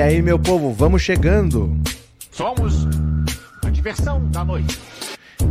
E aí, meu povo, vamos chegando. Somos a diversão da noite.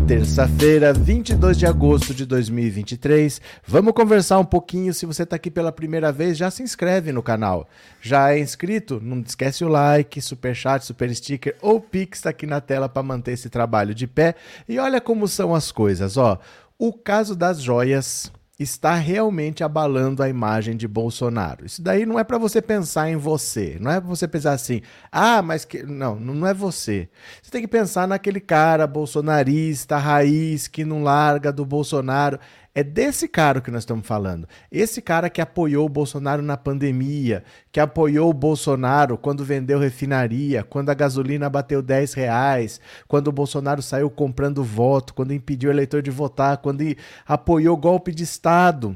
Terça-feira, 22 de agosto de 2023. Vamos conversar um pouquinho. Se você está aqui pela primeira vez, já se inscreve no canal. Já é inscrito? Não esquece o like, super chat, super sticker ou pix tá aqui na tela para manter esse trabalho de pé. E olha como são as coisas, ó. O caso das joias está realmente abalando a imagem de Bolsonaro. Isso daí não é para você pensar em você, não é para você pensar assim, ah, mas que não, não é você. Você tem que pensar naquele cara bolsonarista, raiz que não larga do Bolsonaro. É desse cara que nós estamos falando. Esse cara que apoiou o Bolsonaro na pandemia, que apoiou o Bolsonaro quando vendeu refinaria, quando a gasolina bateu 10 reais, quando o Bolsonaro saiu comprando voto, quando impediu o eleitor de votar, quando apoiou golpe de Estado.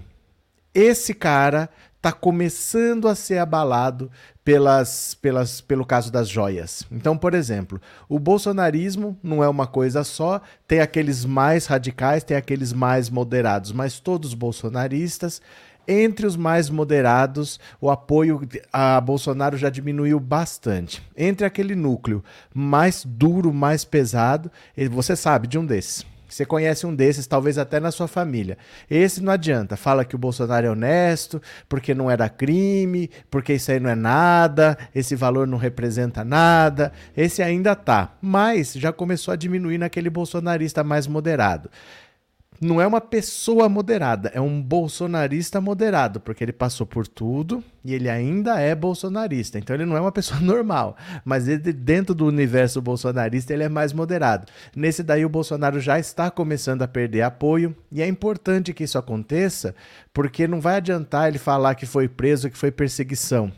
Esse cara está começando a ser abalado pelas, pelas, pelo caso das joias. Então, por exemplo, o bolsonarismo não é uma coisa só, tem aqueles mais radicais, tem aqueles mais moderados, mas todos bolsonaristas. Entre os mais moderados, o apoio a Bolsonaro já diminuiu bastante. Entre aquele núcleo mais duro, mais pesado, você sabe de um desses você conhece um desses, talvez até na sua família. Esse não adianta. Fala que o Bolsonaro é honesto, porque não era crime, porque isso aí não é nada, esse valor não representa nada. Esse ainda tá. Mas já começou a diminuir naquele bolsonarista mais moderado não é uma pessoa moderada, é um bolsonarista moderado, porque ele passou por tudo e ele ainda é bolsonarista. Então ele não é uma pessoa normal, mas ele, dentro do universo bolsonarista ele é mais moderado. Nesse daí o Bolsonaro já está começando a perder apoio e é importante que isso aconteça, porque não vai adiantar ele falar que foi preso, que foi perseguição.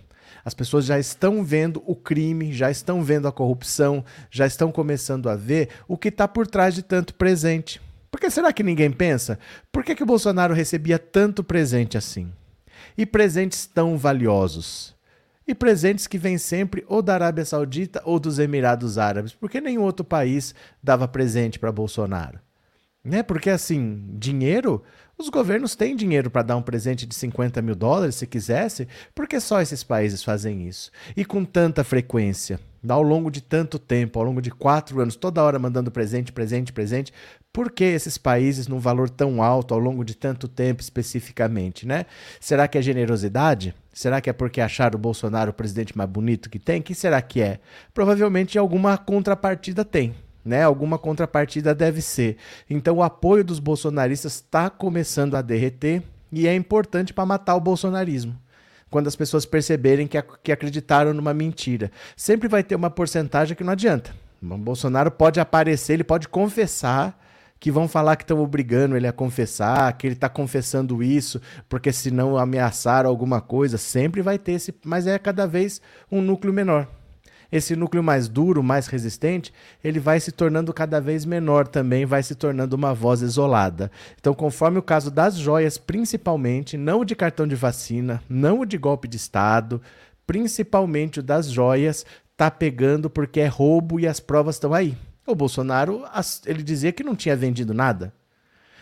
As pessoas já estão vendo o crime, já estão vendo a corrupção, já estão começando a ver o que está por trás de tanto presente. Porque será que ninguém pensa? Por que, que o Bolsonaro recebia tanto presente assim? E presentes tão valiosos? E presentes que vêm sempre ou da Arábia Saudita ou dos Emirados Árabes? Porque nenhum outro país dava presente para Bolsonaro. Né? Porque assim, dinheiro, os governos têm dinheiro para dar um presente de 50 mil dólares se quisesse, porque só esses países fazem isso. E com tanta frequência, ao longo de tanto tempo, ao longo de quatro anos, toda hora mandando presente, presente, presente, por que esses países num valor tão alto ao longo de tanto tempo especificamente, né? Será que é generosidade? Será que é porque acharam o Bolsonaro o presidente mais bonito que tem? Que será que é? Provavelmente alguma contrapartida tem. Né? Alguma contrapartida deve ser. Então o apoio dos bolsonaristas está começando a derreter e é importante para matar o bolsonarismo quando as pessoas perceberem que, que acreditaram numa mentira. Sempre vai ter uma porcentagem que não adianta. O Bolsonaro pode aparecer, ele pode confessar que vão falar que estão obrigando ele a confessar, que ele está confessando isso, porque senão ameaçaram alguma coisa. Sempre vai ter esse, mas é cada vez um núcleo menor. Esse núcleo mais duro, mais resistente, ele vai se tornando cada vez menor também, vai se tornando uma voz isolada. Então, conforme o caso das joias, principalmente, não o de cartão de vacina, não o de golpe de Estado, principalmente o das joias, tá pegando porque é roubo e as provas estão aí. O Bolsonaro, ele dizia que não tinha vendido nada.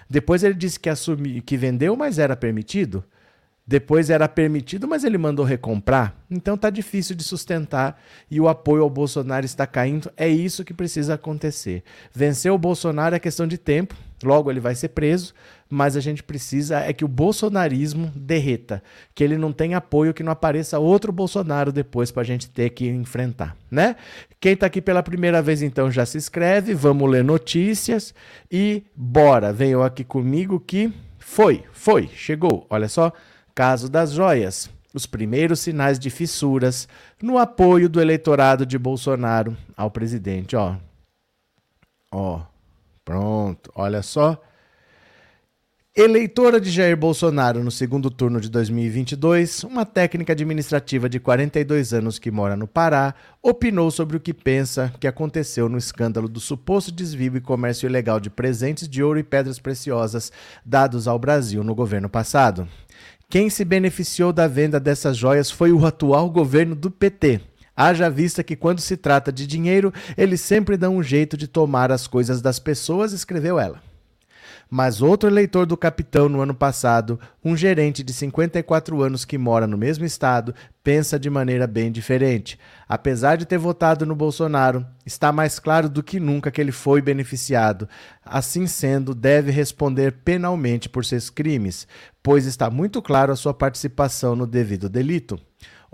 Depois ele disse que, assumi, que vendeu, mas era permitido. Depois era permitido, mas ele mandou recomprar. Então tá difícil de sustentar e o apoio ao Bolsonaro está caindo. É isso que precisa acontecer. Vencer o Bolsonaro é questão de tempo. Logo ele vai ser preso, mas a gente precisa é que o bolsonarismo derreta, que ele não tenha apoio, que não apareça outro Bolsonaro depois para a gente ter que enfrentar, né? Quem está aqui pela primeira vez então já se inscreve, vamos ler notícias e bora, venham aqui comigo que foi, foi, chegou. Olha só, caso das joias. Os primeiros sinais de fissuras no apoio do eleitorado de Bolsonaro ao presidente, ó. Ó, pronto, olha só. Eleitora de Jair Bolsonaro no segundo turno de 2022, uma técnica administrativa de 42 anos que mora no Pará, opinou sobre o que pensa que aconteceu no escândalo do suposto desvio e comércio ilegal de presentes de ouro e pedras preciosas dados ao Brasil no governo passado. Quem se beneficiou da venda dessas joias foi o atual governo do PT. Haja vista que, quando se trata de dinheiro, eles sempre dão um jeito de tomar as coisas das pessoas, escreveu ela. Mas outro eleitor do capitão no ano passado, um gerente de 54 anos que mora no mesmo estado, pensa de maneira bem diferente. Apesar de ter votado no Bolsonaro, está mais claro do que nunca que ele foi beneficiado. Assim sendo, deve responder penalmente por seus crimes, pois está muito claro a sua participação no devido delito.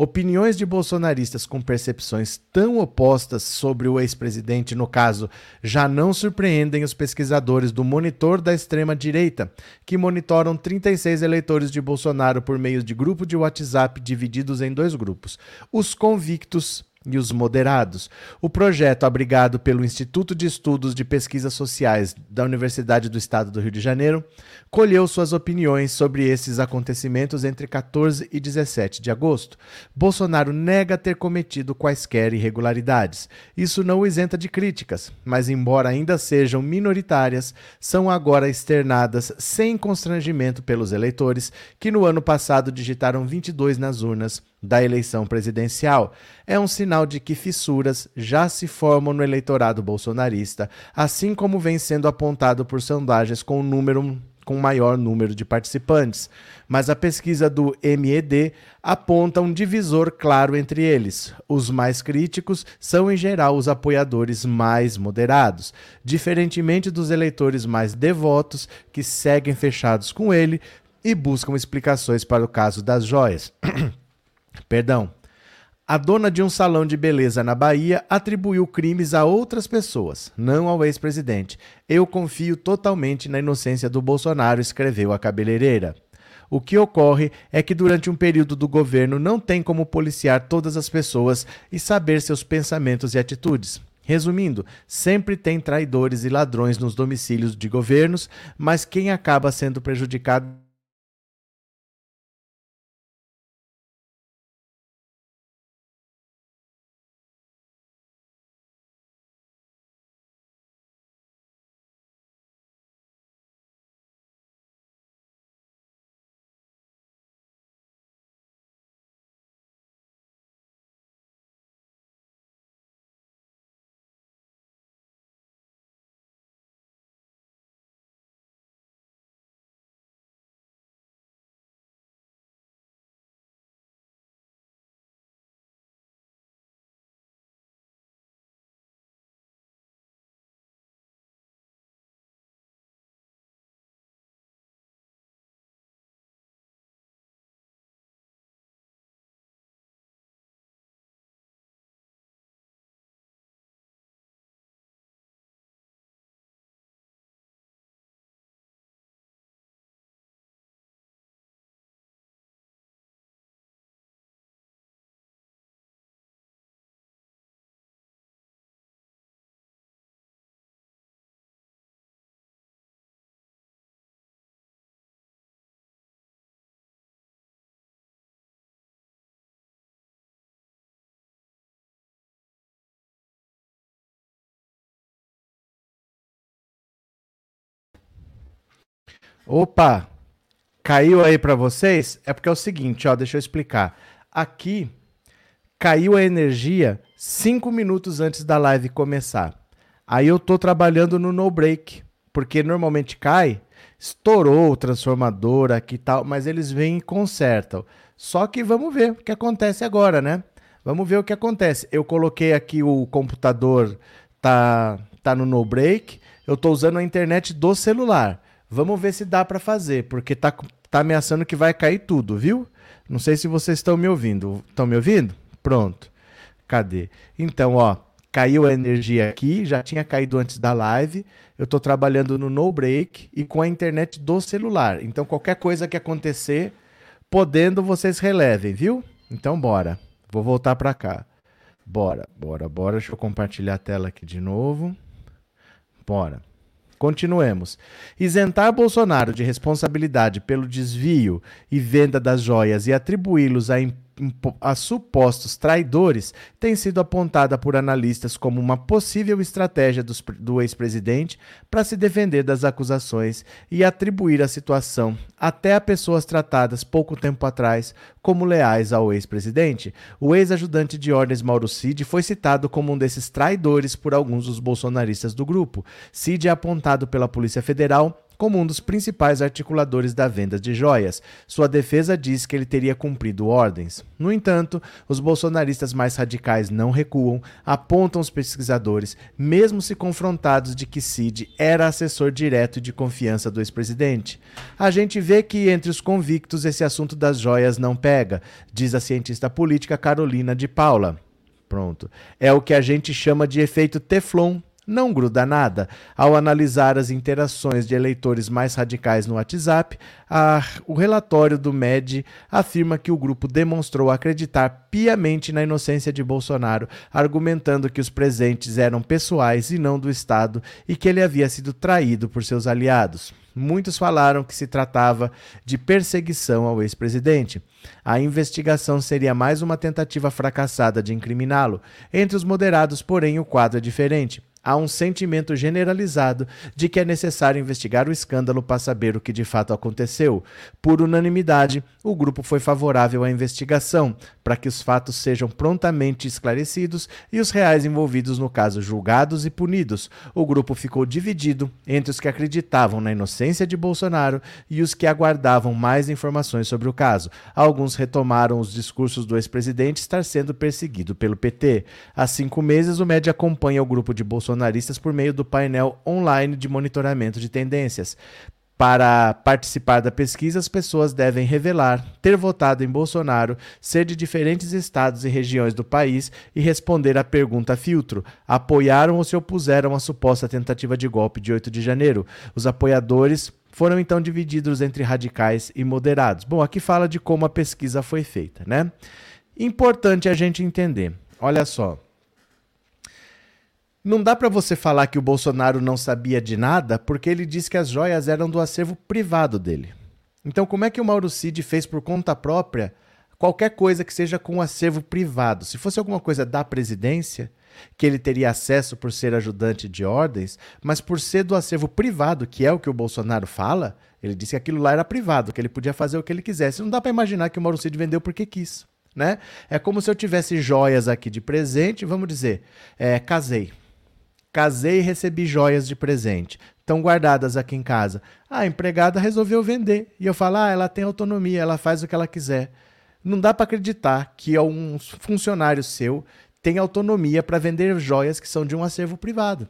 Opiniões de bolsonaristas com percepções tão opostas sobre o ex-presidente, no caso, já não surpreendem os pesquisadores do Monitor da Extrema-Direita, que monitoram 36 eleitores de Bolsonaro por meio de grupo de WhatsApp divididos em dois grupos: os convictos e os moderados. O projeto, abrigado pelo Instituto de Estudos de Pesquisas Sociais da Universidade do Estado do Rio de Janeiro, colheu suas opiniões sobre esses acontecimentos entre 14 e 17 de agosto. Bolsonaro nega ter cometido quaisquer irregularidades. Isso não o isenta de críticas, mas, embora ainda sejam minoritárias, são agora externadas sem constrangimento pelos eleitores que no ano passado digitaram 22 nas urnas da eleição presidencial. É um sinal de que fissuras já se formam no eleitorado bolsonarista, assim como vem sendo apontado por sondagens com um número com maior número de participantes, mas a pesquisa do MED aponta um divisor claro entre eles. Os mais críticos são, em geral, os apoiadores mais moderados, diferentemente dos eleitores mais devotos, que seguem fechados com ele e buscam explicações para o caso das joias. Perdão. A dona de um salão de beleza na Bahia atribuiu crimes a outras pessoas, não ao ex-presidente. Eu confio totalmente na inocência do Bolsonaro, escreveu a cabeleireira. O que ocorre é que durante um período do governo não tem como policiar todas as pessoas e saber seus pensamentos e atitudes. Resumindo, sempre tem traidores e ladrões nos domicílios de governos, mas quem acaba sendo prejudicado Opa! Caiu aí para vocês? É porque é o seguinte, ó, deixa eu explicar. Aqui caiu a energia cinco minutos antes da live começar. Aí eu tô trabalhando no no break, porque normalmente cai, estourou o transformador aqui e tal, mas eles vêm e consertam. Só que vamos ver o que acontece agora, né? Vamos ver o que acontece. Eu coloquei aqui o computador tá tá no no break. Eu tô usando a internet do celular. Vamos ver se dá para fazer, porque tá, tá ameaçando que vai cair tudo, viu? Não sei se vocês estão me ouvindo. Estão me ouvindo? Pronto. Cadê? Então, ó, caiu a energia aqui, já tinha caído antes da live. Eu estou trabalhando no no break e com a internet do celular. Então, qualquer coisa que acontecer, podendo, vocês relevem, viu? Então, bora. Vou voltar para cá. Bora, bora, bora. Deixa eu compartilhar a tela aqui de novo. Bora. Continuemos. Isentar Bolsonaro de responsabilidade pelo desvio e venda das joias e atribuí-los a a supostos traidores tem sido apontada por analistas como uma possível estratégia dos, do ex-presidente para se defender das acusações e atribuir a situação até a pessoas tratadas pouco tempo atrás como leais ao ex-presidente. O ex-ajudante de ordens Mauro Cid foi citado como um desses traidores por alguns dos bolsonaristas do grupo. Cid é apontado pela Polícia Federal como um dos principais articuladores da venda de joias. Sua defesa diz que ele teria cumprido ordens. No entanto, os bolsonaristas mais radicais não recuam, apontam os pesquisadores, mesmo se confrontados de que Cid era assessor direto de confiança do ex-presidente. A gente vê que entre os convictos esse assunto das joias não pega, diz a cientista política Carolina de Paula. Pronto. É o que a gente chama de efeito Teflon não gruda nada. Ao analisar as interações de eleitores mais radicais no WhatsApp, a, o relatório do MED afirma que o grupo demonstrou acreditar piamente na inocência de Bolsonaro, argumentando que os presentes eram pessoais e não do Estado e que ele havia sido traído por seus aliados. Muitos falaram que se tratava de perseguição ao ex-presidente. A investigação seria mais uma tentativa fracassada de incriminá-lo. Entre os moderados, porém, o quadro é diferente. Há um sentimento generalizado de que é necessário investigar o escândalo para saber o que de fato aconteceu. Por unanimidade, o grupo foi favorável à investigação, para que os fatos sejam prontamente esclarecidos e os reais envolvidos no caso julgados e punidos. O grupo ficou dividido entre os que acreditavam na inocência de Bolsonaro e os que aguardavam mais informações sobre o caso. Alguns retomaram os discursos do ex-presidente estar sendo perseguido pelo PT. Há cinco meses, o MED acompanha o grupo de Bolsonaro bolsonaristas por meio do painel online de monitoramento de tendências. Para participar da pesquisa, as pessoas devem revelar ter votado em Bolsonaro, ser de diferentes estados e regiões do país e responder à pergunta filtro: apoiaram ou se opuseram à suposta tentativa de golpe de 8 de janeiro? Os apoiadores foram então divididos entre radicais e moderados. Bom, aqui fala de como a pesquisa foi feita, né? Importante a gente entender. Olha só. Não dá para você falar que o Bolsonaro não sabia de nada, porque ele disse que as joias eram do acervo privado dele. Então, como é que o Mauro Cid fez por conta própria qualquer coisa que seja com acervo privado? Se fosse alguma coisa da presidência, que ele teria acesso por ser ajudante de ordens, mas por ser do acervo privado, que é o que o Bolsonaro fala, ele disse que aquilo lá era privado, que ele podia fazer o que ele quisesse. Não dá para imaginar que o Mauro Cid vendeu porque quis. Né? É como se eu tivesse joias aqui de presente, vamos dizer, é, casei. Casei e recebi joias de presente. Estão guardadas aqui em casa. A empregada resolveu vender. E eu falo, ah, ela tem autonomia, ela faz o que ela quiser. Não dá para acreditar que um funcionário seu tem autonomia para vender joias que são de um acervo privado.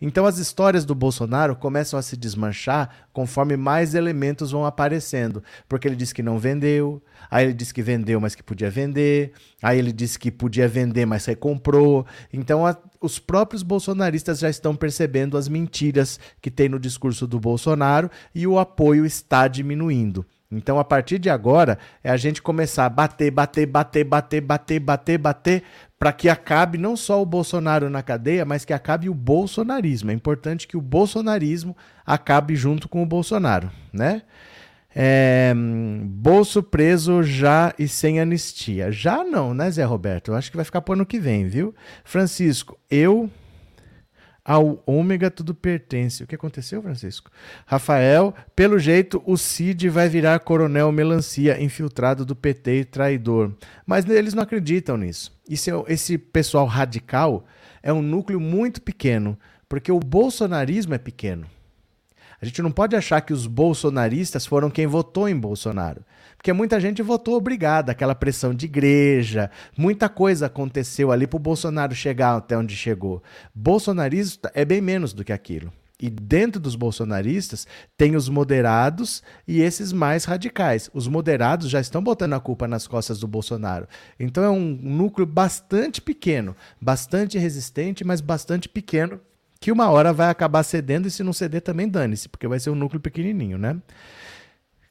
Então as histórias do Bolsonaro começam a se desmanchar conforme mais elementos vão aparecendo, porque ele disse que não vendeu, aí ele disse que vendeu, mas que podia vender, aí ele disse que podia vender, mas recomprou. Então a, os próprios bolsonaristas já estão percebendo as mentiras que tem no discurso do Bolsonaro e o apoio está diminuindo. Então, a partir de agora, é a gente começar a bater, bater, bater, bater, bater, bater, bater, para que acabe não só o Bolsonaro na cadeia, mas que acabe o bolsonarismo. É importante que o bolsonarismo acabe junto com o Bolsonaro, né? É, bolso preso já e sem anistia. Já não, né, Zé Roberto? Eu acho que vai ficar pro ano que vem, viu? Francisco, eu ao ômega tudo pertence. O que aconteceu, Francisco? Rafael, pelo jeito, o Cid vai virar coronel melancia, infiltrado do PT e traidor. Mas eles não acreditam nisso. Esse, esse pessoal radical é um núcleo muito pequeno, porque o bolsonarismo é pequeno. A gente não pode achar que os bolsonaristas foram quem votou em Bolsonaro. Porque muita gente votou obrigada, aquela pressão de igreja, muita coisa aconteceu ali para o Bolsonaro chegar até onde chegou. Bolsonarista é bem menos do que aquilo. E dentro dos bolsonaristas tem os moderados e esses mais radicais. Os moderados já estão botando a culpa nas costas do Bolsonaro. Então é um núcleo bastante pequeno, bastante resistente, mas bastante pequeno, que uma hora vai acabar cedendo e se não ceder também dane-se, porque vai ser um núcleo pequenininho, né?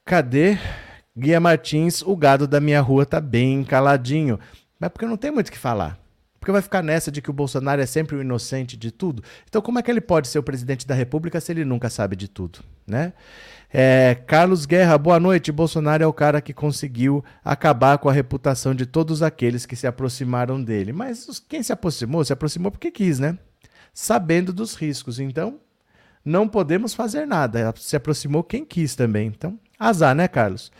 Cadê? Guia Martins, o gado da minha rua tá bem caladinho. Mas porque não tem muito o que falar. Porque vai ficar nessa de que o Bolsonaro é sempre o inocente de tudo. Então, como é que ele pode ser o presidente da República se ele nunca sabe de tudo, né? É, Carlos Guerra, boa noite. Bolsonaro é o cara que conseguiu acabar com a reputação de todos aqueles que se aproximaram dele. Mas quem se aproximou, se aproximou porque quis, né? Sabendo dos riscos. Então, não podemos fazer nada. Se aproximou quem quis também. Então, azar, né, Carlos?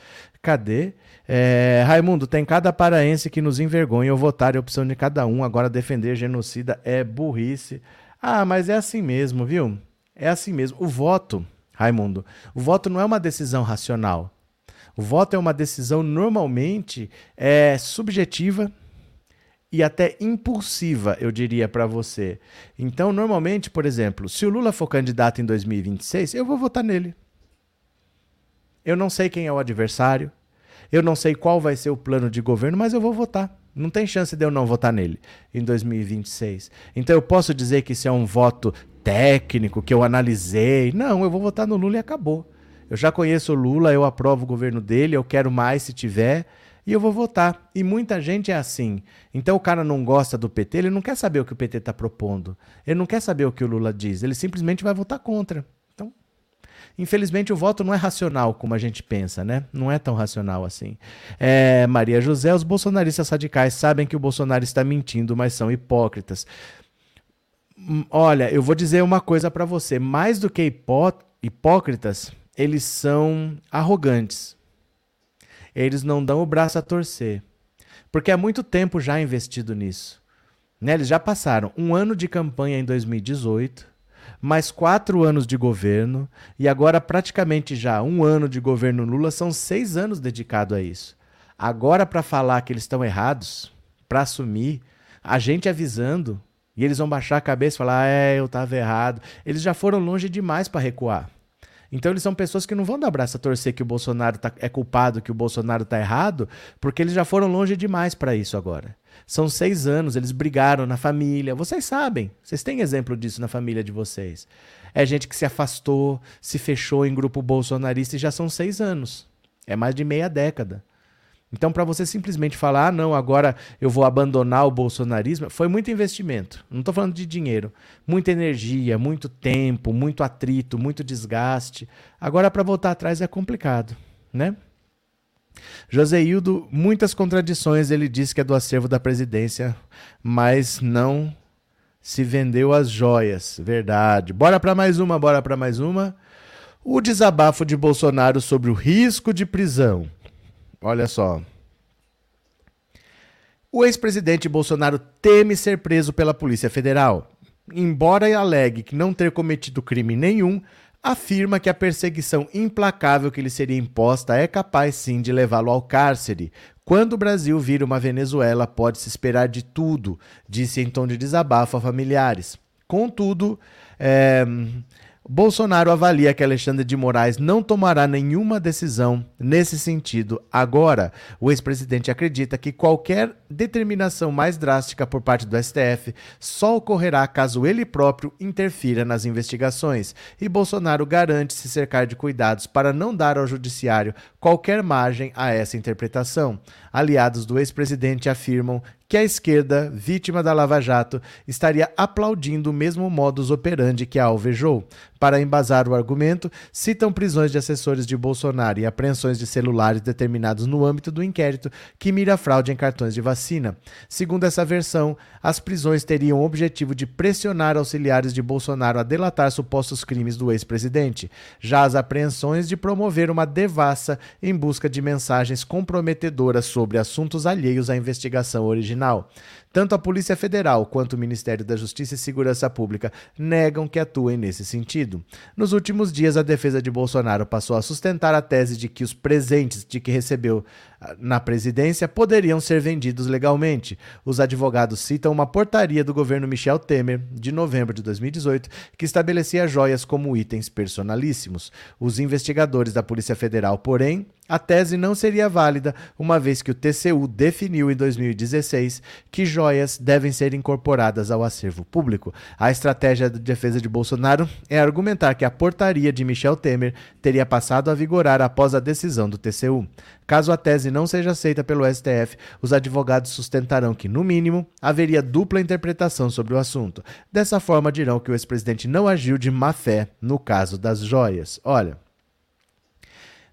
Cadê? É, Raimundo, tem cada paraense que nos envergonha ou votar a opção de cada um. Agora defender genocida é burrice. Ah, mas é assim mesmo, viu? É assim mesmo. O voto, Raimundo, o voto não é uma decisão racional. O voto é uma decisão normalmente é, subjetiva e até impulsiva, eu diria para você. Então, normalmente, por exemplo, se o Lula for candidato em 2026, eu vou votar nele. Eu não sei quem é o adversário, eu não sei qual vai ser o plano de governo, mas eu vou votar. Não tem chance de eu não votar nele em 2026. Então eu posso dizer que isso é um voto técnico, que eu analisei. Não, eu vou votar no Lula e acabou. Eu já conheço o Lula, eu aprovo o governo dele, eu quero mais se tiver, e eu vou votar. E muita gente é assim. Então o cara não gosta do PT, ele não quer saber o que o PT está propondo. Ele não quer saber o que o Lula diz, ele simplesmente vai votar contra. Então, infelizmente, o voto não é racional como a gente pensa, né? Não é tão racional assim. É, Maria José, os bolsonaristas radicais sabem que o Bolsonaro está mentindo, mas são hipócritas. Hum, olha, eu vou dizer uma coisa para você. Mais do que hipó hipócritas, eles são arrogantes. Eles não dão o braço a torcer. Porque há muito tempo já investido nisso. Né? Eles já passaram um ano de campanha em 2018, mais quatro anos de governo, e agora praticamente já um ano de governo Lula, são seis anos dedicado a isso. Agora, para falar que eles estão errados, para assumir, a gente avisando, e eles vão baixar a cabeça e falar: ah, é, eu estava errado. Eles já foram longe demais para recuar. Então eles são pessoas que não vão dar braço a torcer que o Bolsonaro tá, é culpado, que o Bolsonaro está errado, porque eles já foram longe demais para isso agora. São seis anos, eles brigaram na família. Vocês sabem, vocês têm exemplo disso na família de vocês. É gente que se afastou, se fechou em grupo bolsonarista e já são seis anos. É mais de meia década. Então, para você simplesmente falar, ah, não, agora eu vou abandonar o bolsonarismo, foi muito investimento. Não estou falando de dinheiro. Muita energia, muito tempo, muito atrito, muito desgaste. Agora, para voltar atrás é complicado, né? Joseildo, muitas contradições, ele disse que é do acervo da presidência, mas não se vendeu as joias. Verdade. Bora para mais uma, bora para mais uma. O desabafo de Bolsonaro sobre o risco de prisão. Olha só. O ex-presidente Bolsonaro teme ser preso pela Polícia Federal. Embora alegue que não ter cometido crime nenhum, afirma que a perseguição implacável que lhe seria imposta é capaz sim de levá-lo ao cárcere. Quando o Brasil vira uma Venezuela, pode-se esperar de tudo, disse em tom de desabafo a familiares. Contudo, é, Bolsonaro avalia que Alexandre de Moraes não tomará nenhuma decisão nesse sentido agora. O ex-presidente acredita que qualquer determinação mais drástica por parte do STF só ocorrerá caso ele próprio interfira nas investigações. E Bolsonaro garante se cercar de cuidados para não dar ao judiciário qualquer margem a essa interpretação. Aliados do ex-presidente afirmam que a esquerda, vítima da Lava Jato, estaria aplaudindo o mesmo modus operandi que a alvejou. Para embasar o argumento, citam prisões de assessores de Bolsonaro e apreensões de celulares determinados no âmbito do inquérito que mira fraude em cartões de vacina. Segundo essa versão, as prisões teriam o objetivo de pressionar auxiliares de Bolsonaro a delatar supostos crimes do ex-presidente. Já as apreensões de promover uma devassa em busca de mensagens comprometedoras sobre assuntos alheios à investigação original. Tanto a Polícia Federal quanto o Ministério da Justiça e Segurança Pública negam que atuem nesse sentido. Nos últimos dias, a defesa de Bolsonaro passou a sustentar a tese de que os presentes de que recebeu ah, na presidência poderiam ser vendidos legalmente. Os advogados citam uma portaria do governo Michel Temer, de novembro de 2018, que estabelecia joias como itens personalíssimos. Os investigadores da Polícia Federal, porém, a tese não seria válida, uma vez que o TCU definiu em 2016 que joias devem ser incorporadas ao acervo público. A estratégia de defesa de Bolsonaro é argumentar que a portaria de Michel Temer teria passado a vigorar após a decisão do TCU. Caso a tese não seja aceita pelo STF, os advogados sustentarão que, no mínimo, haveria dupla interpretação sobre o assunto. Dessa forma, dirão que o ex-presidente não agiu de má fé no caso das joias. Olha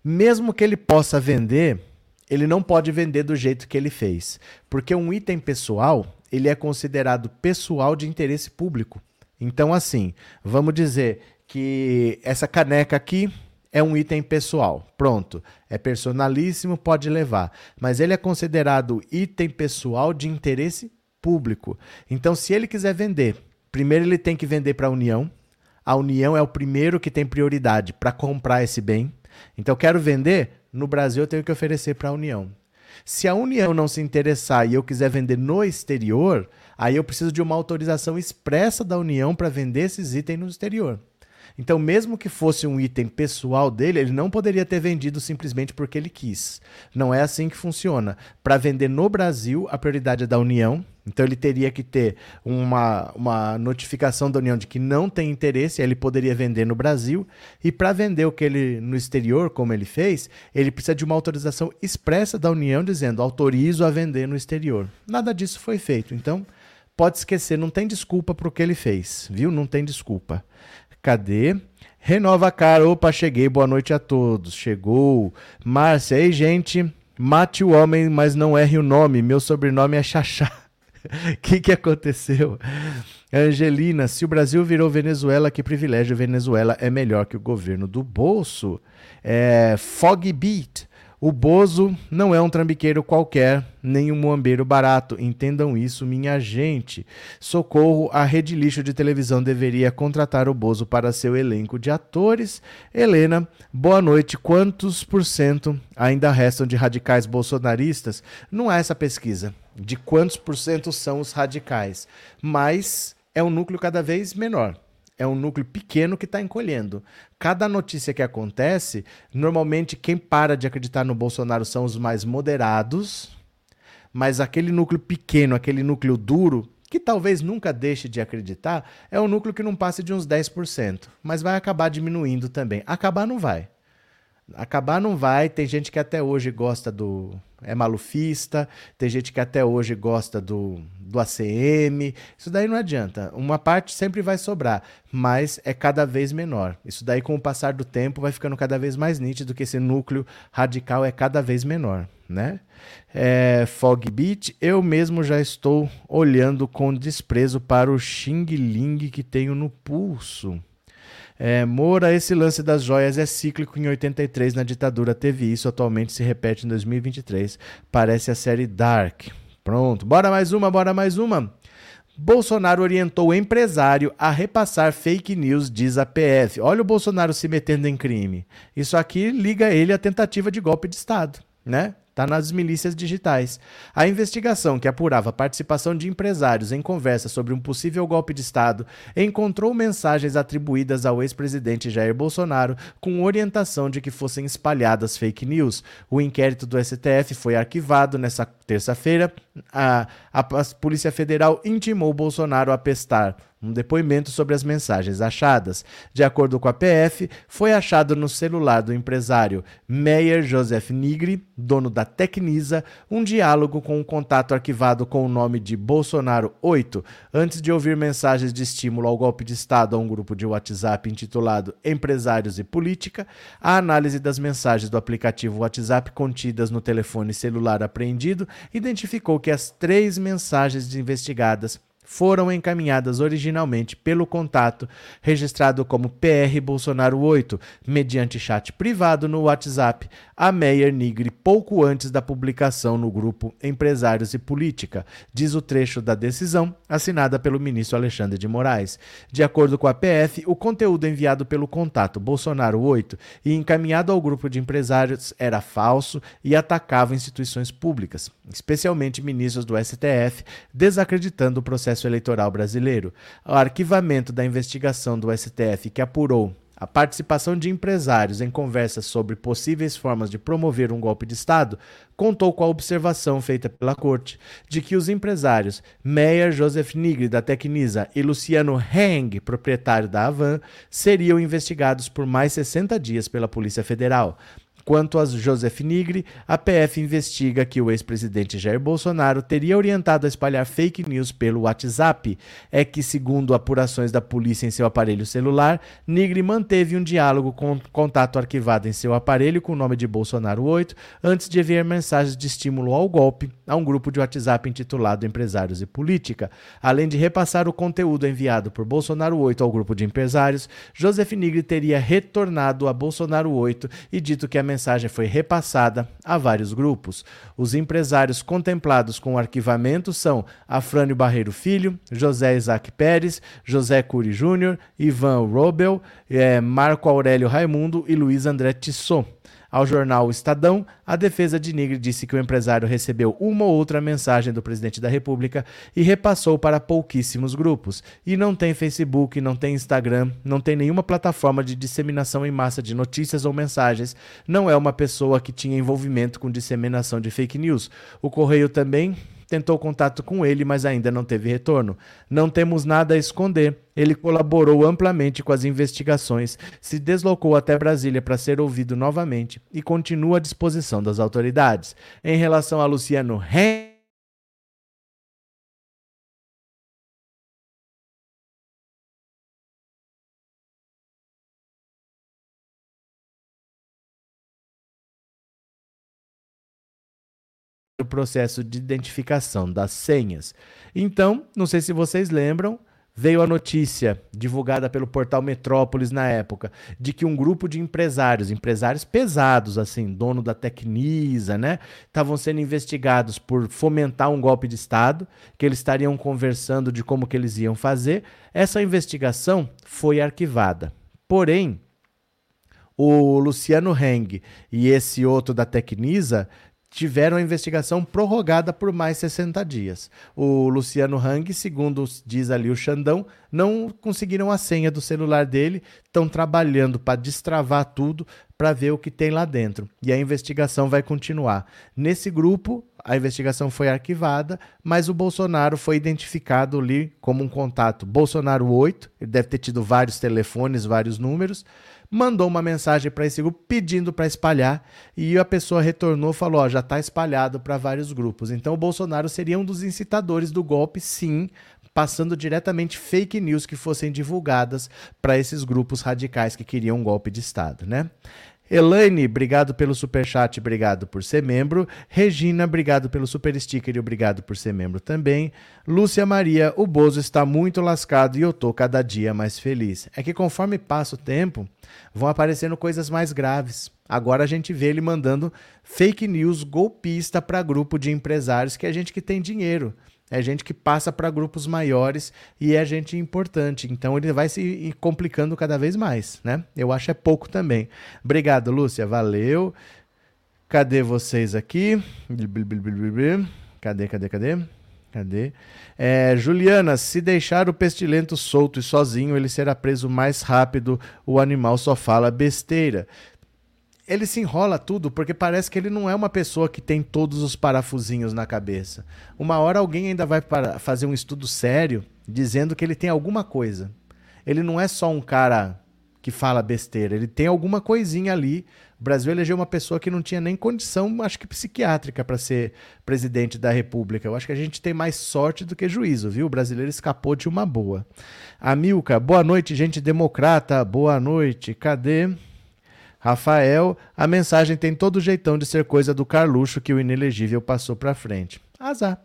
mesmo que ele possa vender, ele não pode vender do jeito que ele fez, porque um item pessoal, ele é considerado pessoal de interesse público. Então assim, vamos dizer que essa caneca aqui é um item pessoal. Pronto, é personalíssimo, pode levar, mas ele é considerado item pessoal de interesse público. Então se ele quiser vender, primeiro ele tem que vender para a União, a União é o primeiro que tem prioridade para comprar esse bem. Então, quero vender, no Brasil eu tenho que oferecer para a União. Se a União não se interessar e eu quiser vender no exterior, aí eu preciso de uma autorização expressa da União para vender esses itens no exterior. Então, mesmo que fosse um item pessoal dele, ele não poderia ter vendido simplesmente porque ele quis. Não é assim que funciona. Para vender no Brasil, a prioridade é da União. Então, ele teria que ter uma, uma notificação da União de que não tem interesse, ele poderia vender no Brasil. E para vender o que ele no exterior, como ele fez, ele precisa de uma autorização expressa da União dizendo autorizo a vender no exterior. Nada disso foi feito. Então, pode esquecer, não tem desculpa para o que ele fez, viu? Não tem desculpa. Cadê? Renova cara. Opa, cheguei. Boa noite a todos. Chegou. Márcia, ei, gente. Mate o homem, mas não erre o nome. Meu sobrenome é Xaxá. O que, que aconteceu? Angelina, se o Brasil virou Venezuela, que privilégio. Venezuela é melhor que o governo do bolso. É, Beat. O Bozo não é um trambiqueiro qualquer, nem um muambeiro barato. Entendam isso, minha gente. Socorro, a rede lixo de televisão deveria contratar o Bozo para seu elenco de atores. Helena, boa noite. Quantos por cento ainda restam de radicais bolsonaristas? Não há essa pesquisa de quantos por cento são os radicais, mas é um núcleo cada vez menor é um núcleo pequeno que está encolhendo. Cada notícia que acontece, normalmente quem para de acreditar no Bolsonaro são os mais moderados, mas aquele núcleo pequeno, aquele núcleo duro, que talvez nunca deixe de acreditar, é um núcleo que não passe de uns 10%, mas vai acabar diminuindo também. Acabar não vai. Acabar não vai, tem gente que até hoje gosta do. É malufista, tem gente que até hoje gosta do, do ACM. Isso daí não adianta. Uma parte sempre vai sobrar, mas é cada vez menor. Isso daí, com o passar do tempo, vai ficando cada vez mais nítido que esse núcleo radical é cada vez menor, né? É, Fog Beat, eu mesmo já estou olhando com desprezo para o Xing Ling que tenho no pulso. É, Moura, esse lance das joias é cíclico. Em 83, na ditadura, teve isso. Atualmente se repete em 2023. Parece a série Dark. Pronto, bora mais uma, bora mais uma. Bolsonaro orientou o empresário a repassar fake news, diz a PF. Olha o Bolsonaro se metendo em crime. Isso aqui liga ele à tentativa de golpe de Estado, né? Está nas milícias digitais. A investigação que apurava a participação de empresários em conversa sobre um possível golpe de Estado encontrou mensagens atribuídas ao ex-presidente Jair Bolsonaro com orientação de que fossem espalhadas fake news. O inquérito do STF foi arquivado nessa terça-feira. A, a, a Polícia Federal intimou Bolsonaro a prestar um depoimento sobre as mensagens achadas. De acordo com a PF, foi achado no celular do empresário Meyer Joseph Nigri, dono da Tecnisa, um diálogo com um contato arquivado com o nome de Bolsonaro 8, antes de ouvir mensagens de estímulo ao golpe de Estado a um grupo de WhatsApp intitulado Empresários e Política. A análise das mensagens do aplicativo WhatsApp contidas no telefone celular apreendido identificou que as três mensagens investigadas foram encaminhadas originalmente pelo contato registrado como PR Bolsonaro 8, mediante chat privado no WhatsApp, a Meyer Nigri pouco antes da publicação no grupo Empresários e Política, diz o trecho da decisão assinada pelo ministro Alexandre de Moraes. De acordo com a PF, o conteúdo enviado pelo contato Bolsonaro 8 e encaminhado ao grupo de empresários era falso e atacava instituições públicas, especialmente ministros do STF, desacreditando o processo processo eleitoral brasileiro. O arquivamento da investigação do STF que apurou a participação de empresários em conversas sobre possíveis formas de promover um golpe de Estado contou com a observação feita pela Corte de que os empresários Meyer Joseph Nigri, da Tecnisa, e Luciano Heng, proprietário da Avan, seriam investigados por mais 60 dias pela Polícia Federal. Quanto a Joseph Nigri, a PF investiga que o ex-presidente Jair Bolsonaro teria orientado a espalhar fake news pelo WhatsApp. É que, segundo apurações da polícia em seu aparelho celular, Nigri manteve um diálogo com contato arquivado em seu aparelho com o nome de Bolsonaro 8 antes de enviar mensagens de estímulo ao golpe a um grupo de WhatsApp intitulado Empresários e Política. Além de repassar o conteúdo enviado por Bolsonaro 8 ao grupo de empresários, Joseph Nigri teria retornado a Bolsonaro 8 e dito que a mensagem mensagem foi repassada a vários grupos. Os empresários contemplados com o arquivamento são Afrânio Barreiro Filho, José Isaac Pérez, José Cury Júnior, Ivan Robel, eh, Marco Aurélio Raimundo e Luiz André Tissot. Ao jornal Estadão, a defesa de Nigre disse que o empresário recebeu uma ou outra mensagem do presidente da República e repassou para pouquíssimos grupos. E não tem Facebook, não tem Instagram, não tem nenhuma plataforma de disseminação em massa de notícias ou mensagens. Não é uma pessoa que tinha envolvimento com disseminação de fake news. O Correio também tentou contato com ele, mas ainda não teve retorno. Não temos nada a esconder. Ele colaborou amplamente com as investigações, se deslocou até Brasília para ser ouvido novamente e continua à disposição das autoridades. Em relação a Luciano Henrique, o processo de identificação das senhas. Então, não sei se vocês lembram, veio a notícia divulgada pelo portal Metrópolis na época de que um grupo de empresários, empresários pesados assim, dono da Tecnisa, né, estavam sendo investigados por fomentar um golpe de estado, que eles estariam conversando de como que eles iam fazer. Essa investigação foi arquivada. Porém, o Luciano Heng e esse outro da Tecnisa tiveram a investigação prorrogada por mais 60 dias. O Luciano Hang, segundo diz ali o Xandão, não conseguiram a senha do celular dele, estão trabalhando para destravar tudo para ver o que tem lá dentro. E a investigação vai continuar. Nesse grupo, a investigação foi arquivada, mas o Bolsonaro foi identificado ali como um contato Bolsonaro 8, ele deve ter tido vários telefones, vários números mandou uma mensagem para esse grupo pedindo para espalhar e a pessoa retornou falou: ó, já está espalhado para vários grupos. Então o Bolsonaro seria um dos incitadores do golpe, sim, passando diretamente fake news que fossem divulgadas para esses grupos radicais que queriam um golpe de Estado, né? Elaine, obrigado pelo super chat, obrigado por ser membro. Regina, obrigado pelo super sticker e obrigado por ser membro também. Lúcia Maria, o Bozo está muito lascado e eu tô cada dia mais feliz. É que conforme passa o tempo, vão aparecendo coisas mais graves. Agora a gente vê ele mandando fake news golpista para grupo de empresários que é gente que tem dinheiro. É gente que passa para grupos maiores e é gente importante. Então ele vai se complicando cada vez mais, né? Eu acho é pouco também. Obrigado, Lúcia. Valeu. Cadê vocês aqui? Cadê, cadê, cadê? Cadê? É, Juliana, se deixar o pestilento solto e sozinho, ele será preso mais rápido. O animal só fala besteira ele se enrola tudo porque parece que ele não é uma pessoa que tem todos os parafusinhos na cabeça. Uma hora alguém ainda vai fazer um estudo sério dizendo que ele tem alguma coisa. Ele não é só um cara que fala besteira, ele tem alguma coisinha ali. O Brasil elegeu uma pessoa que não tinha nem condição, acho que psiquiátrica, para ser presidente da República. Eu acho que a gente tem mais sorte do que juízo, viu? O brasileiro escapou de uma boa. Amilca, boa noite, gente democrata. Boa noite. Cadê? Rafael, a mensagem tem todo o jeitão de ser coisa do Carluxo que o inelegível passou para frente. Azar.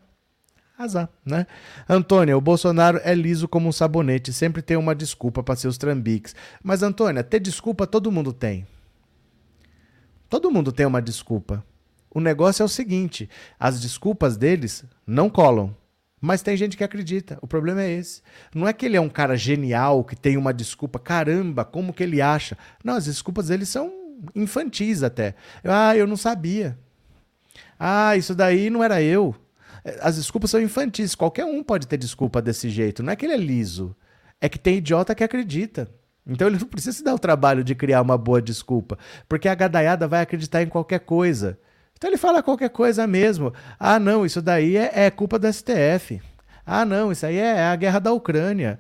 Azar, né? Antônia, o Bolsonaro é liso como um sabonete, sempre tem uma desculpa para seus trambiques. Mas, Antônia, ter desculpa todo mundo tem. Todo mundo tem uma desculpa. O negócio é o seguinte: as desculpas deles não colam. Mas tem gente que acredita. O problema é esse. Não é que ele é um cara genial que tem uma desculpa. Caramba, como que ele acha? Não, as desculpas dele são infantis até. Ah, eu não sabia. Ah, isso daí não era eu. As desculpas são infantis. Qualquer um pode ter desculpa desse jeito. Não é que ele é liso. É que tem idiota que acredita. Então ele não precisa se dar o trabalho de criar uma boa desculpa. Porque a gadaiada vai acreditar em qualquer coisa. Então ele fala qualquer coisa mesmo. Ah, não, isso daí é, é culpa do STF. Ah, não, isso aí é a guerra da Ucrânia.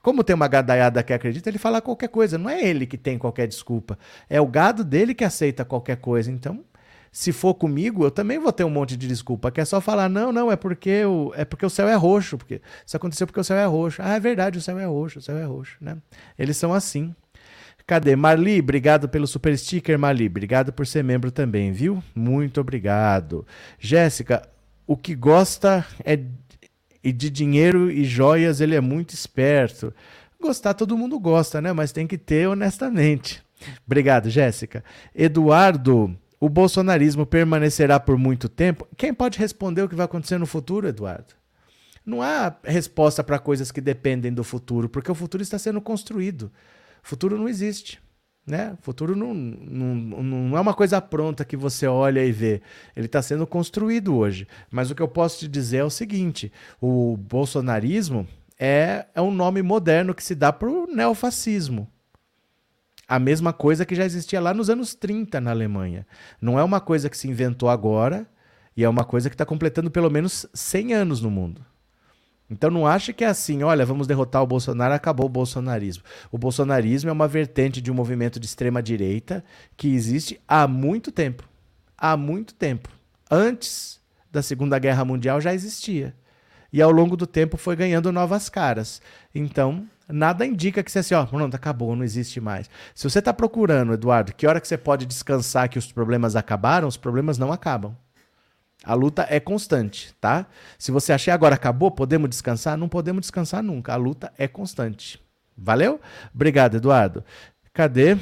Como tem uma gadaiada que acredita, ele fala qualquer coisa. Não é ele que tem qualquer desculpa. É o gado dele que aceita qualquer coisa. Então, se for comigo, eu também vou ter um monte de desculpa. Que é só falar, não, não, é porque o, é porque o céu é roxo. Porque isso aconteceu porque o céu é roxo. Ah, é verdade, o céu é roxo, o céu é roxo. Né? Eles são assim. Cadê? Marli, obrigado pelo super sticker, Marli. Obrigado por ser membro também, viu? Muito obrigado. Jéssica, o que gosta é de dinheiro e joias, ele é muito esperto. Gostar todo mundo gosta, né? Mas tem que ter honestamente. Obrigado, Jéssica. Eduardo, o bolsonarismo permanecerá por muito tempo? Quem pode responder o que vai acontecer no futuro, Eduardo? Não há resposta para coisas que dependem do futuro, porque o futuro está sendo construído. Futuro não existe. Né? Futuro não, não, não é uma coisa pronta que você olha e vê. Ele está sendo construído hoje. Mas o que eu posso te dizer é o seguinte: o bolsonarismo é, é um nome moderno que se dá para o neofascismo. A mesma coisa que já existia lá nos anos 30 na Alemanha. Não é uma coisa que se inventou agora e é uma coisa que está completando pelo menos 100 anos no mundo. Então não acha que é assim, olha, vamos derrotar o Bolsonaro, acabou o bolsonarismo. O bolsonarismo é uma vertente de um movimento de extrema direita que existe há muito tempo. Há muito tempo. Antes da Segunda Guerra Mundial já existia. E ao longo do tempo foi ganhando novas caras. Então, nada indica que você assim, ó, pronto, acabou, não existe mais. Se você está procurando, Eduardo, que hora que você pode descansar que os problemas acabaram, os problemas não acabam. A luta é constante, tá? Se você achar agora acabou, podemos descansar? Não podemos descansar nunca. A luta é constante. Valeu? Obrigado, Eduardo. Cadê?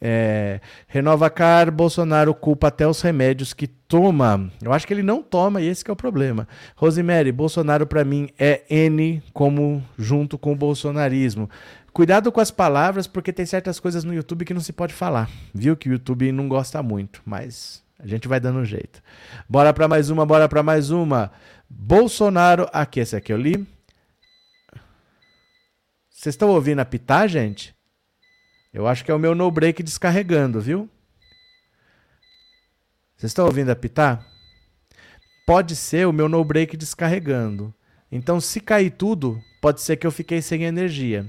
É, Renova Car, Bolsonaro culpa até os remédios que toma. Eu acho que ele não toma e esse é o problema. Rosemary, Bolsonaro para mim é N como junto com o bolsonarismo. Cuidado com as palavras porque tem certas coisas no YouTube que não se pode falar. Viu que o YouTube não gosta muito, mas a gente vai dando um jeito. Bora para mais uma, bora para mais uma. Bolsonaro, aqui esse aqui eu li. Vocês estão ouvindo apitar, gente? Eu acho que é o meu no break descarregando, viu? Vocês estão ouvindo apitar? Pode ser o meu no break descarregando. Então, se cair tudo, pode ser que eu fiquei sem energia.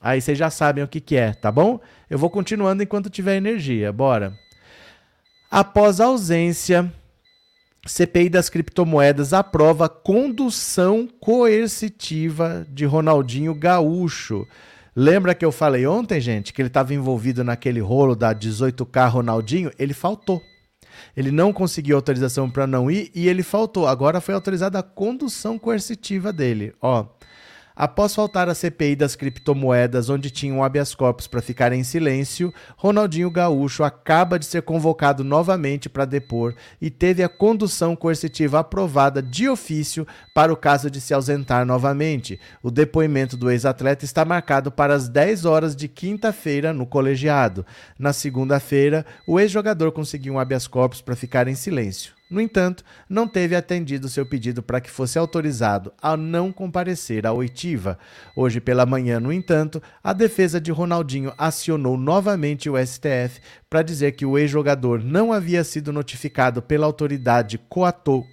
Aí vocês já sabem o que, que é, tá bom? Eu vou continuando enquanto tiver energia. Bora. Após ausência, CPI das criptomoedas aprova condução coercitiva de Ronaldinho Gaúcho. Lembra que eu falei ontem, gente, que ele estava envolvido naquele rolo da 18K Ronaldinho? Ele faltou. Ele não conseguiu autorização para não ir e ele faltou. Agora foi autorizada a condução coercitiva dele. Ó, Após faltar a CPI das criptomoedas, onde tinha um habeas corpus para ficar em silêncio, Ronaldinho Gaúcho acaba de ser convocado novamente para depor e teve a condução coercitiva aprovada de ofício para o caso de se ausentar novamente. O depoimento do ex-atleta está marcado para as 10 horas de quinta-feira no colegiado. Na segunda-feira, o ex-jogador conseguiu um habeas corpus para ficar em silêncio. No entanto, não teve atendido seu pedido para que fosse autorizado a não comparecer à oitiva. Hoje pela manhã, no entanto, a defesa de Ronaldinho acionou novamente o STF para dizer que o ex-jogador não havia sido notificado pela autoridade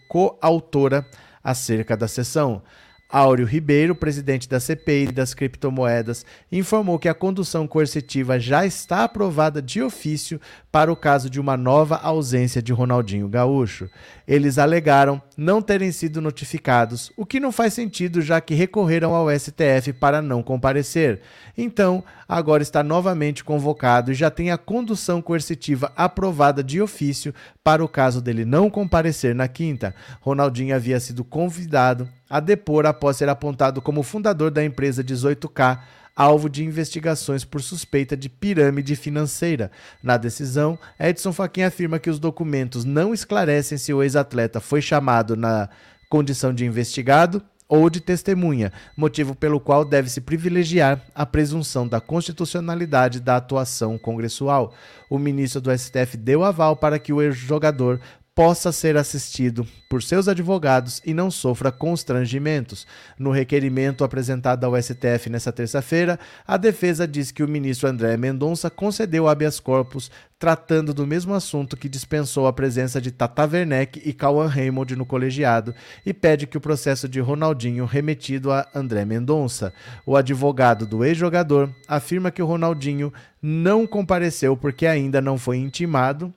coautora acerca da sessão. Áureo Ribeiro, presidente da CPI das criptomoedas, informou que a condução coercitiva já está aprovada de ofício para o caso de uma nova ausência de Ronaldinho Gaúcho. Eles alegaram não terem sido notificados, o que não faz sentido já que recorreram ao STF para não comparecer. Então, agora está novamente convocado e já tem a condução coercitiva aprovada de ofício para o caso dele não comparecer na quinta. Ronaldinho havia sido convidado a depor após ser apontado como fundador da empresa 18K, alvo de investigações por suspeita de pirâmide financeira. Na decisão, Edson Fachin afirma que os documentos não esclarecem se o ex-atleta foi chamado na condição de investigado ou de testemunha, motivo pelo qual deve-se privilegiar a presunção da constitucionalidade da atuação congressual. O ministro do STF deu aval para que o jogador possa ser assistido por seus advogados e não sofra constrangimentos. No requerimento apresentado ao STF nesta terça-feira, a defesa diz que o ministro André Mendonça concedeu habeas corpus tratando do mesmo assunto que dispensou a presença de Tata Werneck e Cauan Raymond no colegiado e pede que o processo de Ronaldinho remetido a André Mendonça. O advogado do ex-jogador afirma que o Ronaldinho não compareceu porque ainda não foi intimado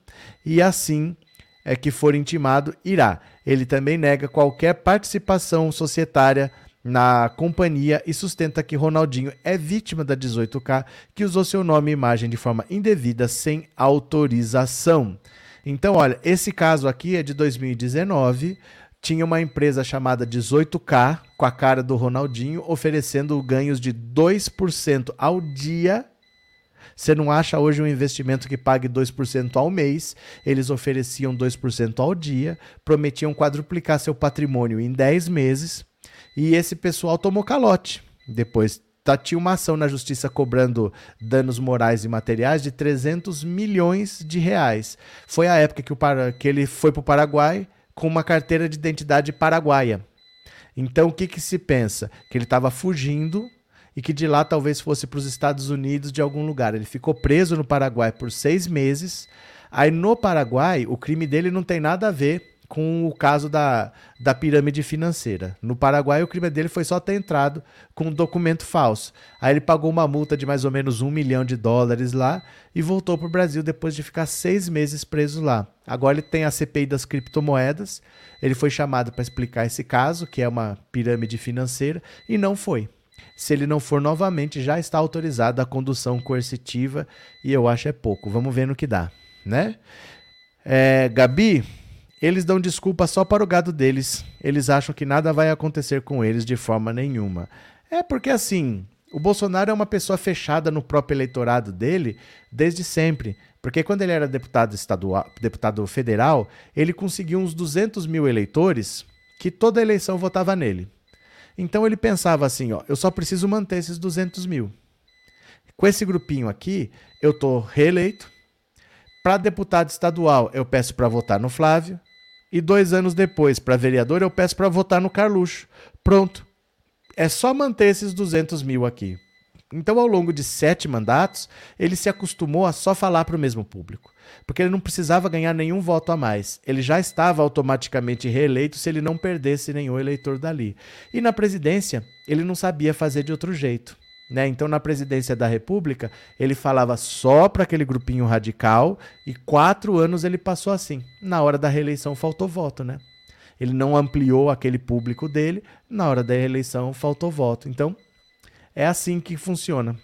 e assim é que for intimado, irá. Ele também nega qualquer participação societária na companhia e sustenta que Ronaldinho é vítima da 18K, que usou seu nome e imagem de forma indevida sem autorização. Então, olha, esse caso aqui é de 2019. Tinha uma empresa chamada 18K, com a cara do Ronaldinho, oferecendo ganhos de 2% ao dia Você não acha hoje um investimento que pague 2% ao mês, eles ofereciam 2% ao dia, prometiam quadruplicar seu patrimônio em 10 meses, e esse pessoal tomou calote. Depois tá, tinha uma ação na justiça cobrando danos morais e materiais de 300 milhões de reais. Foi a época que, o, que ele foi para o Paraguai com uma carteira de identidade paraguaia. Então o que, que se pensa? Que ele estava fugindo e que de lá talvez fosse para os Estados Unidos de algum lugar. Ele ficou preso no Paraguai por seis meses. Aí no Paraguai, o crime dele não tem nada a ver com o caso da, da pirâmide financeira. No Paraguai, o crime dele foi só ter entrado com um documento falso. Aí ele pagou uma multa de mais ou menos um milhão de dólares lá e voltou para o Brasil depois de ficar seis meses preso lá. Agora ele tem a CPI das criptomoedas. Ele foi chamado para explicar esse caso, que é uma pirâmide financeira, e não foi. Se ele não for novamente, já está autorizada a condução coercitiva e eu acho é pouco. Vamos ver no que dá, né? É, Gabi, eles dão desculpa só para o gado deles. Eles acham que nada vai acontecer com eles de forma nenhuma. É porque assim, o Bolsonaro é uma pessoa fechada no próprio eleitorado dele desde sempre. Porque quando ele era deputado estadual, deputado federal, ele conseguiu uns 200 mil eleitores que toda eleição votava nele. Então ele pensava assim, ó, eu só preciso manter esses 200 mil. Com esse grupinho aqui, eu tô reeleito. Para deputado estadual, eu peço para votar no Flávio. E dois anos depois, para vereador, eu peço para votar no Carluxo. Pronto. É só manter esses 200 mil aqui. Então, ao longo de sete mandatos, ele se acostumou a só falar para o mesmo público, porque ele não precisava ganhar nenhum voto a mais. Ele já estava automaticamente reeleito se ele não perdesse nenhum eleitor dali. E na presidência, ele não sabia fazer de outro jeito. Né? Então, na presidência da República, ele falava só para aquele grupinho radical e quatro anos ele passou assim. Na hora da reeleição, faltou voto, né? Ele não ampliou aquele público dele, na hora da reeleição, faltou voto. Então, é assim que funciona.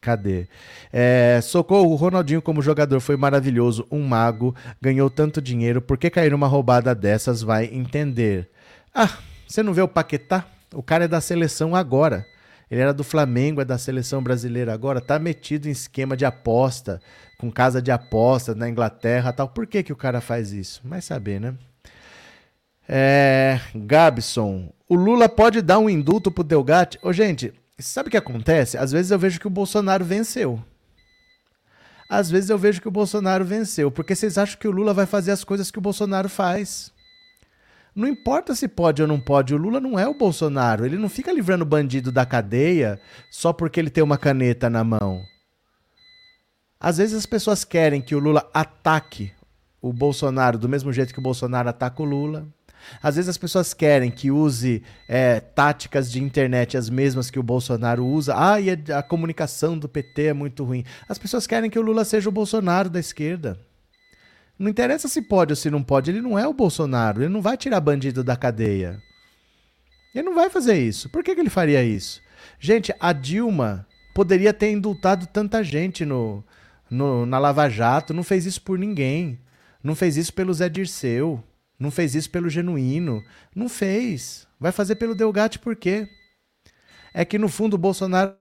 Cadê? É, socorro, o Ronaldinho como jogador foi maravilhoso, um mago, ganhou tanto dinheiro, por que cair numa roubada dessas vai entender? Ah, você não vê o Paquetá? O cara é da seleção agora. Ele era do Flamengo, é da seleção brasileira agora, tá metido em esquema de aposta, com casa de aposta na Inglaterra tal. Por que, que o cara faz isso? Vai saber, né? É, Gabson, o Lula pode dar um indulto pro Delgatti? Ô, gente, sabe o que acontece? Às vezes eu vejo que o Bolsonaro venceu. Às vezes eu vejo que o Bolsonaro venceu, porque vocês acham que o Lula vai fazer as coisas que o Bolsonaro faz. Não importa se pode ou não pode, o Lula não é o Bolsonaro. Ele não fica livrando bandido da cadeia só porque ele tem uma caneta na mão. Às vezes as pessoas querem que o Lula ataque o Bolsonaro do mesmo jeito que o Bolsonaro ataca o Lula. Às vezes as pessoas querem que use é, táticas de internet as mesmas que o Bolsonaro usa. Ah, e a, a comunicação do PT é muito ruim. As pessoas querem que o Lula seja o Bolsonaro da esquerda. Não interessa se pode ou se não pode, ele não é o Bolsonaro, ele não vai tirar bandido da cadeia. Ele não vai fazer isso. Por que, que ele faria isso? Gente, a Dilma poderia ter indultado tanta gente no, no, na Lava Jato, não fez isso por ninguém. Não fez isso pelo Zé Dirceu. Não fez isso pelo Genuíno. Não fez. Vai fazer pelo Delgatti por quê? É que no fundo o Bolsonaro